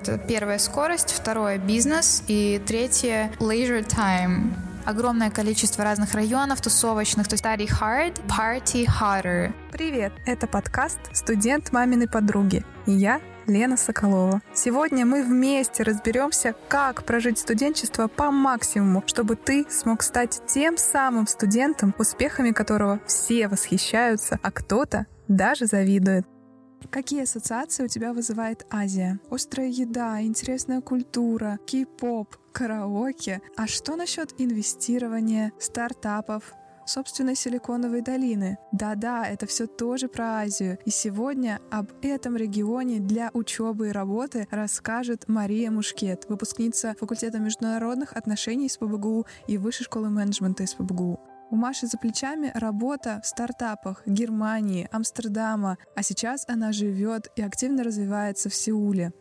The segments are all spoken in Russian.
Это первая скорость, второе бизнес и третье leisure time. Огромное количество разных районов тусовочных, то есть study hard, party harder. Привет, это подкаст «Студент маминой подруги» и я, Лена Соколова. Сегодня мы вместе разберемся, как прожить студенчество по максимуму, чтобы ты смог стать тем самым студентом, успехами которого все восхищаются, а кто-то даже завидует. Какие ассоциации у тебя вызывает Азия? Острая еда, интересная культура, кей-поп, караоке. А что насчет инвестирования, стартапов, собственной силиконовой долины. Да-да, это все тоже про Азию. И сегодня об этом регионе для учебы и работы расскажет Мария Мушкет, выпускница факультета международных отношений с ПБГУ и Высшей школы менеджмента из ПБГУ. У Маши за плечами работа в стартапах Германии, Амстердама, а сейчас она живет и активно развивается в Сеуле.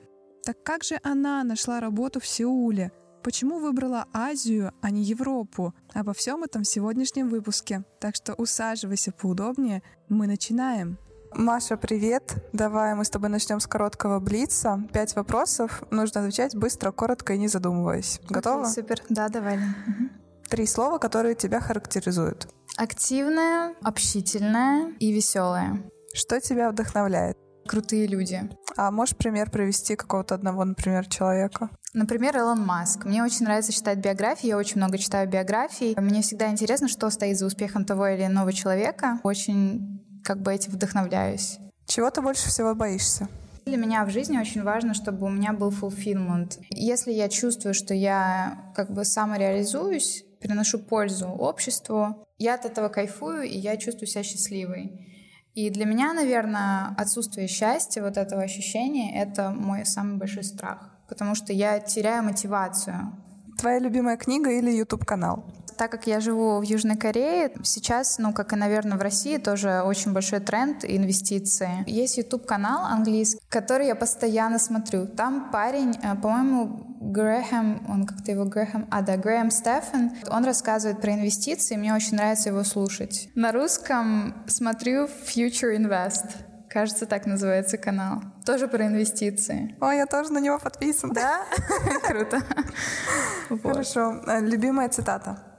Так как же она нашла работу в Сеуле? Почему выбрала Азию, а не Европу? Обо всем этом в сегодняшнем выпуске. Так что усаживайся поудобнее. Мы начинаем. Маша, привет. Давай мы с тобой начнем с короткого блица. Пять вопросов. Нужно отвечать быстро, коротко и не задумываясь. Готова? Окей, супер. Да, давай. Угу три слова, которые тебя характеризуют. Активная, общительная и веселая. Что тебя вдохновляет? Крутые люди. А можешь пример привести какого-то одного, например, человека? Например, Илон Маск. Мне очень нравится читать биографии, я очень много читаю биографий. Мне всегда интересно, что стоит за успехом того или иного человека. Очень как бы этим вдохновляюсь. Чего ты больше всего боишься? Для меня в жизни очень важно, чтобы у меня был fulfillment. Если я чувствую, что я как бы самореализуюсь, приношу пользу обществу. Я от этого кайфую, и я чувствую себя счастливой. И для меня, наверное, отсутствие счастья, вот этого ощущения, это мой самый большой страх, потому что я теряю мотивацию. Твоя любимая книга или YouTube-канал? Так как я живу в Южной Корее, сейчас, ну, как и, наверное, в России, тоже очень большой тренд инвестиции. Есть YouTube-канал английский, который я постоянно смотрю. Там парень, э, по-моему, Грэхэм, он как-то его Грэхэм, а да, Грэхэм Стефан, он рассказывает про инвестиции, мне очень нравится его слушать. На русском смотрю Future Invest. Кажется, так называется канал. Тоже про инвестиции. О, я тоже на него подписан. Да? Круто. Хорошо. Э, любимая цитата.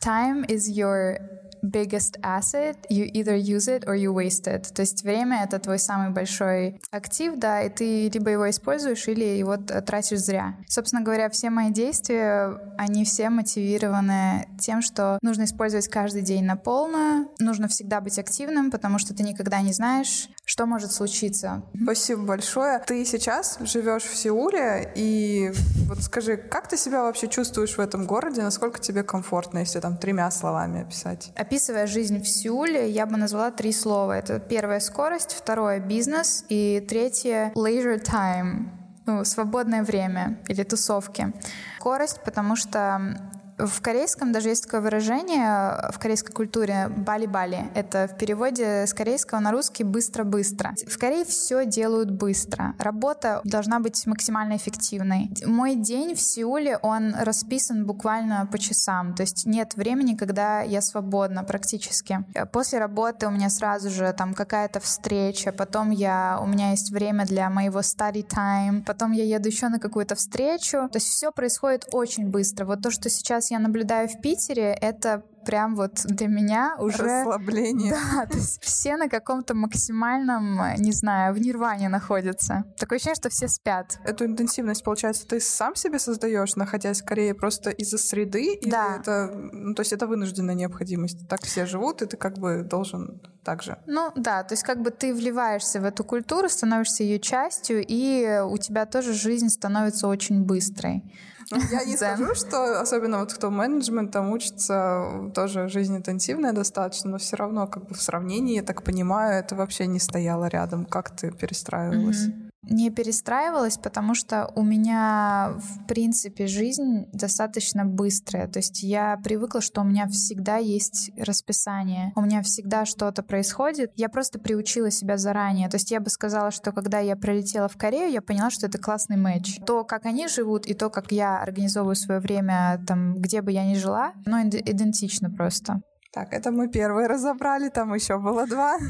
Time is your biggest asset, you either use it or you waste it. То есть время — это твой самый большой актив, да, и ты либо его используешь, или его тратишь зря. Собственно говоря, все мои действия, они все мотивированы тем, что нужно использовать каждый день на полную, нужно всегда быть активным, потому что ты никогда не знаешь, что может случиться. Спасибо большое. Ты сейчас живешь в Сеуле, и вот скажи, как ты себя вообще чувствуешь в этом городе, насколько тебе комфортно, если там тремя словами описать? Описывая жизнь в Сеуле, я бы назвала три слова. Это первое — скорость, второе — бизнес, и третье — leisure time, ну, свободное время или тусовки. Скорость, потому что в корейском даже есть такое выражение в корейской культуре «бали-бали». Это в переводе с корейского на русский «быстро-быстро». В Корее все делают быстро. Работа должна быть максимально эффективной. Мой день в Сеуле, он расписан буквально по часам. То есть нет времени, когда я свободна практически. После работы у меня сразу же там какая-то встреча, потом я, у меня есть время для моего study time, потом я еду еще на какую-то встречу. То есть все происходит очень быстро. Вот то, что сейчас я наблюдаю в Питере, это прям вот для меня уже... Расслабление. Да, то есть все на каком-то максимальном, не знаю, в нирване находятся. Такое ощущение, что все спят. Эту интенсивность, получается, ты сам себе создаешь, находясь скорее просто из-за среды? Да. Или это, ну, то есть это вынужденная необходимость? Так все живут, и ты как бы должен так же? Ну да, то есть как бы ты вливаешься в эту культуру, становишься ее частью, и у тебя тоже жизнь становится очень быстрой. Ну, я не скажу, что особенно вот кто менеджмент там учится, тоже жизнь интенсивная достаточно, но все равно как бы в сравнении, я так понимаю, это вообще не стояло рядом. Как ты перестраивалась? Mm-hmm не перестраивалась, потому что у меня, в принципе, жизнь достаточно быстрая. То есть я привыкла, что у меня всегда есть расписание, у меня всегда что-то происходит. Я просто приучила себя заранее. То есть я бы сказала, что когда я прилетела в Корею, я поняла, что это классный матч. То, как они живут, и то, как я организовываю свое время там, где бы я ни жила, оно идентично просто. Так, это мы первые разобрали, там еще было два.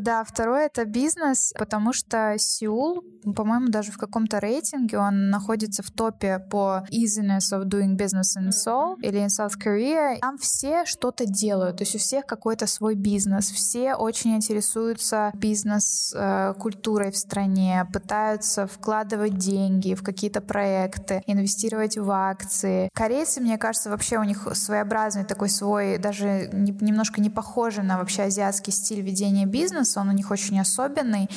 Да, второе это бизнес, потому что Сеул, по-моему, даже в каком-то рейтинге он находится в топе по easiness of doing business in Seoul или in South Korea. Там все что-то делают, то есть у всех какой-то свой бизнес, все очень интересуются бизнес-культурой э, в стране, пытаются вкладывать деньги в какие-то проекты, инвестировать в акции. Корейцы, мне кажется, вообще у них своеобразный такой свой, даже немножко не похожий на вообще азиатский стиль ведения бизнеса, он у них очень особенный.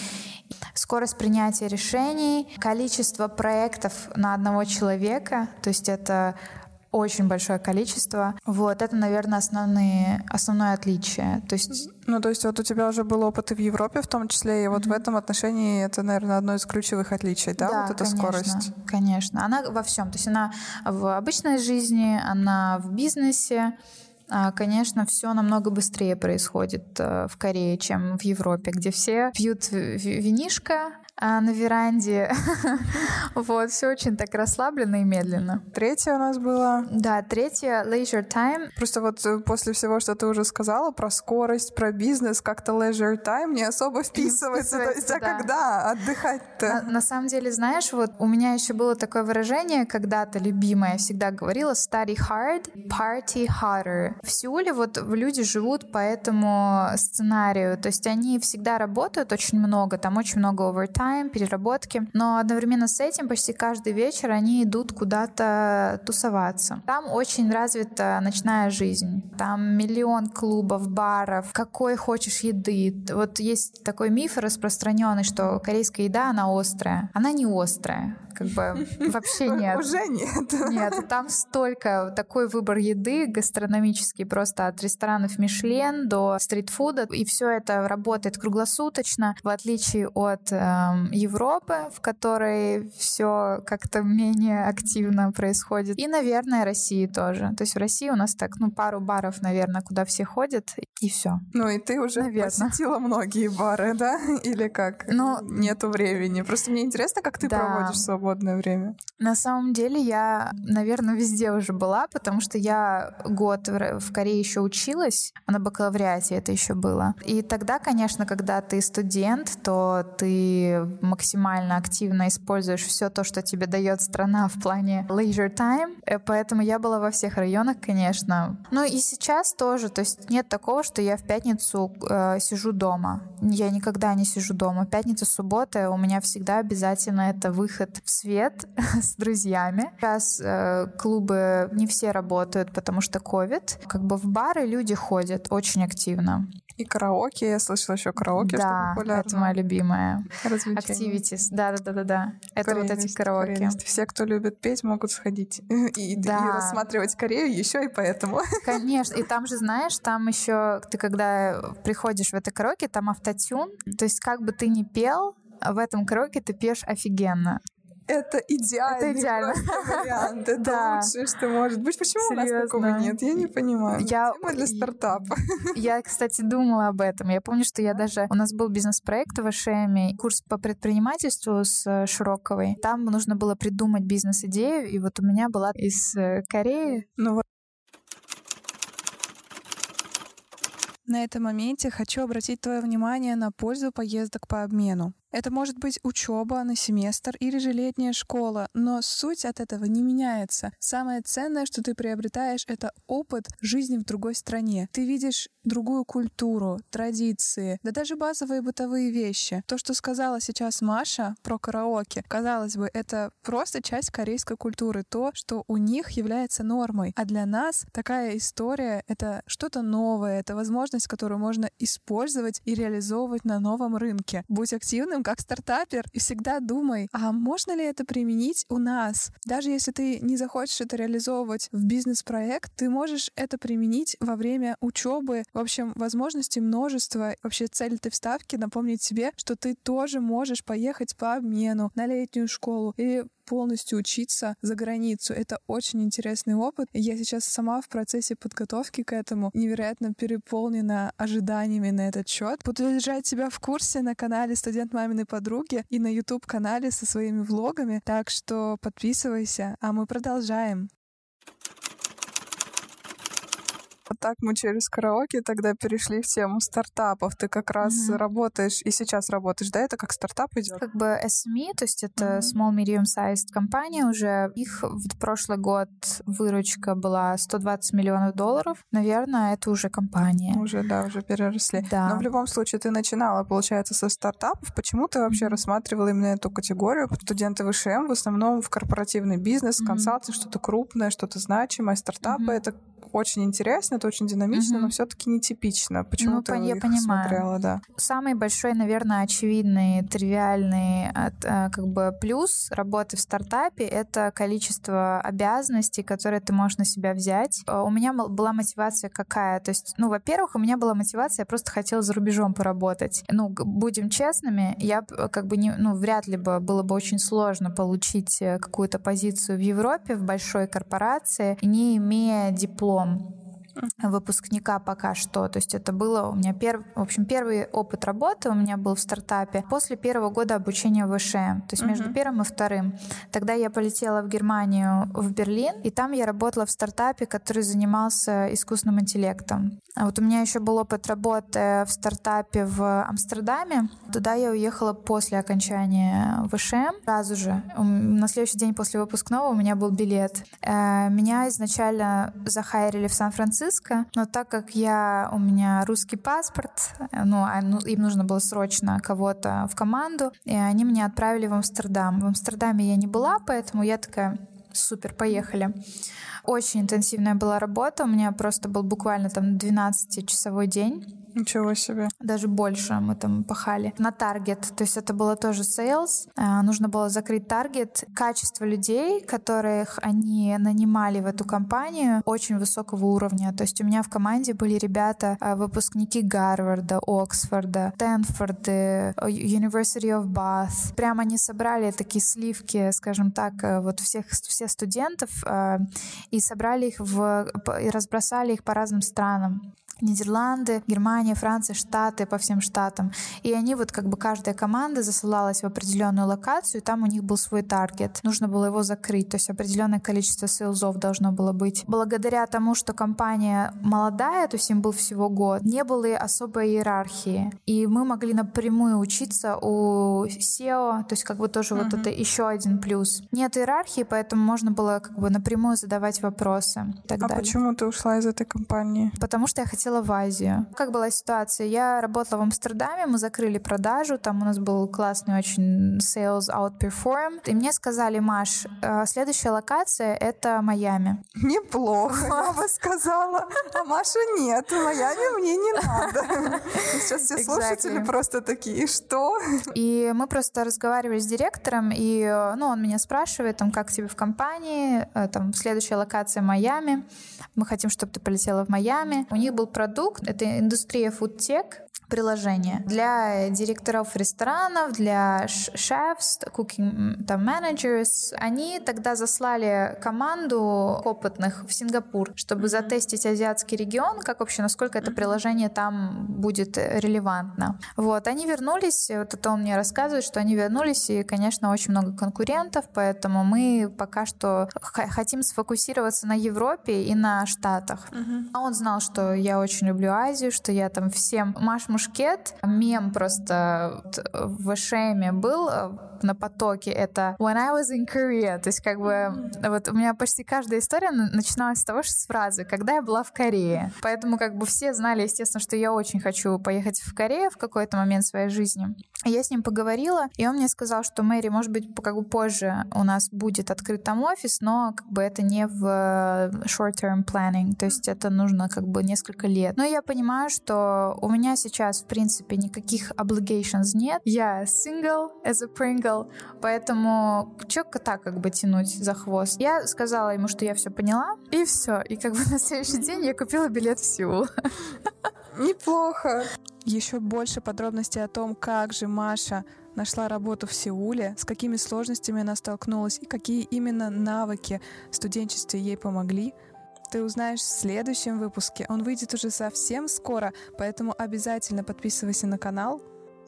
Скорость принятия решений, количество проектов на одного человека, то есть это очень большое количество. Вот, это, наверное, основные, основное отличие. То есть... Ну, то есть вот у тебя уже был опыт и в Европе в том числе, и вот mm-hmm. в этом отношении это, наверное, одно из ключевых отличий, да, да вот эта конечно, скорость? конечно. Она во всем. То есть она в обычной жизни, она в бизнесе, конечно, все намного быстрее происходит э, в Корее, чем в Европе, где все пьют винишко, а на веранде. вот, все очень так расслабленно и медленно. Третье у нас было... Да, третье — leisure time. Просто вот э, после всего, что ты уже сказала про скорость, про бизнес, как-то leisure time не особо вписывается. То есть, а да. когда отдыхать-то? На, на самом деле, знаешь, вот у меня еще было такое выражение, когда-то любимое, всегда говорила study hard, party harder. В Сеуле вот люди живут по этому сценарию, то есть они всегда работают очень много, там очень много overtime, overtime, переработки. Но одновременно с этим почти каждый вечер они идут куда-то тусоваться. Там очень развита ночная жизнь. Там миллион клубов, баров, какой хочешь еды. Вот есть такой миф распространенный, что корейская еда, она острая. Она не острая как бы вообще нет. Уже нет. Нет, там столько, такой выбор еды гастрономический, просто от ресторанов Мишлен до стритфуда, и все это работает круглосуточно, в отличие от э, Европы, в которой все как-то менее активно происходит, и, наверное, России тоже. То есть в России у нас так, ну, пару баров, наверное, куда все ходят, и все. Ну и ты уже наверное. посетила многие бары, да? Или как? Ну, нету времени. Просто мне интересно, как ты да. проводишь свободное время? На самом деле я, наверное, везде уже была, потому что я год в Корее еще училась, на бакалавриате это еще было. И тогда, конечно, когда ты студент, то ты максимально активно используешь все то, что тебе дает страна в плане leisure time, э, поэтому я была во всех районах, конечно. Ну и сейчас тоже, то есть нет такого, что я в пятницу э, сижу дома. Я никогда не сижу дома. Пятница, суббота у меня всегда обязательно это выход в свет с друзьями. Сейчас э, клубы не все работают, потому что ковид. Как бы в бары люди ходят очень активно. И караоке, я слышала еще караоке, да, что популярно. это моя любимая. Activities, да-да-да-да. Это прелесть, вот эти караоке. Все, кто любит петь, могут сходить и, да. и рассматривать Корею еще и поэтому. Конечно, и там же, знаешь, там еще ты когда приходишь в это караоке, там автотюн, то есть как бы ты ни пел, в этом караоке ты пьешь офигенно это идеальный это идеально. вариант. Это да. лучшее, что может быть. Почему Серьезно? у нас такого нет? Я не понимаю. Я... Тема для стартапа. Я, кстати, думала об этом. Я помню, что я даже... У нас был бизнес-проект в ШМ, курс по предпринимательству с э, Широковой. Там нужно было придумать бизнес-идею, и вот у меня была из э, Кореи. Ну вот На этом моменте хочу обратить твое внимание на пользу поездок по обмену. Это может быть учеба на семестр или же летняя школа, но суть от этого не меняется. Самое ценное, что ты приобретаешь, это опыт жизни в другой стране. Ты видишь другую культуру, традиции, да даже базовые бытовые вещи. То, что сказала сейчас Маша про караоке, казалось бы, это просто часть корейской культуры, то, что у них является нормой. А для нас такая история — это что-то новое, это возможность, которую можно использовать и реализовывать на новом рынке. Будь активным, как стартапер, и всегда думай, а можно ли это применить у нас? Даже если ты не захочешь это реализовывать в бизнес-проект, ты можешь это применить во время учебы. В общем, возможностей множество. Вообще цель этой вставки — напомнить себе, что ты тоже можешь поехать по обмену на летнюю школу или полностью учиться за границу. Это очень интересный опыт. Я сейчас сама в процессе подготовки к этому невероятно переполнена ожиданиями на этот счет. Буду держать тебя в курсе на канале «Студент маминой подруги» и на YouTube-канале со своими влогами. Так что подписывайся, а мы продолжаем. Вот так мы через караоке тогда перешли в тему стартапов. Ты как раз mm-hmm. работаешь и сейчас работаешь, да? Это как стартап идет? Как бы SME, то есть это mm-hmm. small medium sized компания уже. Их в прошлый год выручка была 120 миллионов долларов. Наверное, это уже компания. Уже, да, уже переросли. Да. Но в любом случае ты начинала, получается, со стартапов. Почему ты вообще рассматривала именно эту категорию? Студенты ВШМ в основном в корпоративный бизнес, mm-hmm. консалтинг, что-то крупное, что-то значимое. Стартапы mm-hmm. — это очень интересно, это очень динамично, mm-hmm. но все-таки нетипично. Почему ну, я их понимаю. смотрела, да? Самый большой, наверное, очевидный, тривиальный от, э, как бы плюс работы в стартапе — это количество обязанностей, которые ты можешь на себя взять. Э, у меня была мотивация какая? То есть, ну, во-первых, у меня была мотивация, я просто хотела за рубежом поработать. Ну, будем честными, я как бы не, ну, вряд ли бы было бы очень сложно получить э, какую-то позицию в Европе, в большой корпорации, не имея диплом выпускника пока что. То есть это было у меня первый, в общем, первый опыт работы у меня был в стартапе после первого года обучения в ВШМ, то есть uh-huh. между первым и вторым. Тогда я полетела в Германию, в Берлин, и там я работала в стартапе, который занимался искусственным интеллектом. А вот у меня еще был опыт работы в стартапе в Амстердаме. Туда я уехала после окончания ВШМ. Сразу же, на следующий день после выпускного у меня был билет. Э, меня изначально захайрили в Сан-Франциско, Сан-Франциско, но так как я, у меня русский паспорт, ну, а, ну, им нужно было срочно кого-то в команду, и они меня отправили в Амстердам. В Амстердаме я не была, поэтому я такая, супер, поехали. Очень интенсивная была работа, у меня просто был буквально там 12-часовой день. Ничего себе. Даже больше мы там пахали. На таргет, то есть это было тоже sales. А, нужно было закрыть таргет. Качество людей, которых они нанимали в эту компанию, очень высокого уровня. То есть у меня в команде были ребята, а, выпускники Гарварда, Оксфорда, Стэнфорда, University of Bath. Прямо они собрали такие сливки, скажем так, э, вот всех, всех студентов а, и собрали их в, и разбросали их по разным странам. Нидерланды, Германия, Франция, Штаты, по всем штатам. И они вот как бы каждая команда засылалась в определенную локацию, и там у них был свой таргет. Нужно было его закрыть, то есть определенное количество сейлзов должно было быть. Благодаря тому, что компания молодая, то есть им был всего год, не было особой иерархии. И мы могли напрямую учиться у SEO, то есть как бы тоже uh-huh. вот это еще один плюс. Нет иерархии, поэтому можно было как бы напрямую задавать вопросы. а далее. почему ты ушла из этой компании? Потому что я хотела полетела в Азию. Как была ситуация? Я работала в Амстердаме, мы закрыли продажу, там у нас был классный очень sales outperform. И мне сказали, Маш, э, следующая локация — это Майами. Неплохо, я бы сказала. А Маша нет, Майами мне не надо. Сейчас все слушатели просто такие, что? И мы просто разговаривали с директором, и ну, он меня спрашивает, там, как тебе в компании, э, там, следующая локация Майами, мы хотим, чтобы ты полетела в Майами. У них был продукт, это индустрия фудтек, приложение для директоров ресторанов, для шефс, cooking там managers. Они тогда заслали команду опытных в Сингапур, чтобы затестить азиатский регион, как вообще, насколько это приложение там будет релевантно. Вот, они вернулись, вот это он мне рассказывает, что они вернулись, и, конечно, очень много конкурентов, поэтому мы пока что хотим сфокусироваться на Европе и на Штатах. Uh-huh. А он знал, что я очень люблю Азию, что я там всем Маш Мушкет, мем просто в Шеме был э, на потоке, это When I was in Korea, то есть как бы вот у меня почти каждая история начиналась с того, что с фразы «когда я была в Корее». Поэтому как бы все знали, естественно, что я очень хочу поехать в Корею в какой-то момент своей жизни. Я с ним поговорила, и он мне сказал, что Мэри, может быть, как бы позже у нас будет открыт там офис, но как бы это не в э, short-term planning, то есть это нужно как бы несколько лет. Но я понимаю, что у меня сейчас, в принципе, никаких obligations нет. Я single as a Pringle, поэтому чё так как бы тянуть за хвост? Я сказала ему, что я все поняла, и все. И как бы на следующий день я купила билет в Сеул. Неплохо. Еще больше подробностей о том, как же Маша нашла работу в Сеуле, с какими сложностями она столкнулась и какие именно навыки в студенчестве ей помогли, ты узнаешь в следующем выпуске. Он выйдет уже совсем скоро, поэтому обязательно подписывайся на канал.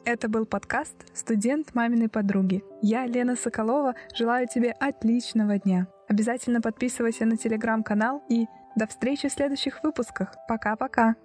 Это был подкаст «Студент маминой подруги». Я, Лена Соколова, желаю тебе отличного дня. Обязательно подписывайся на телеграм-канал и До встречи в следующих выпусках. Пока-пока.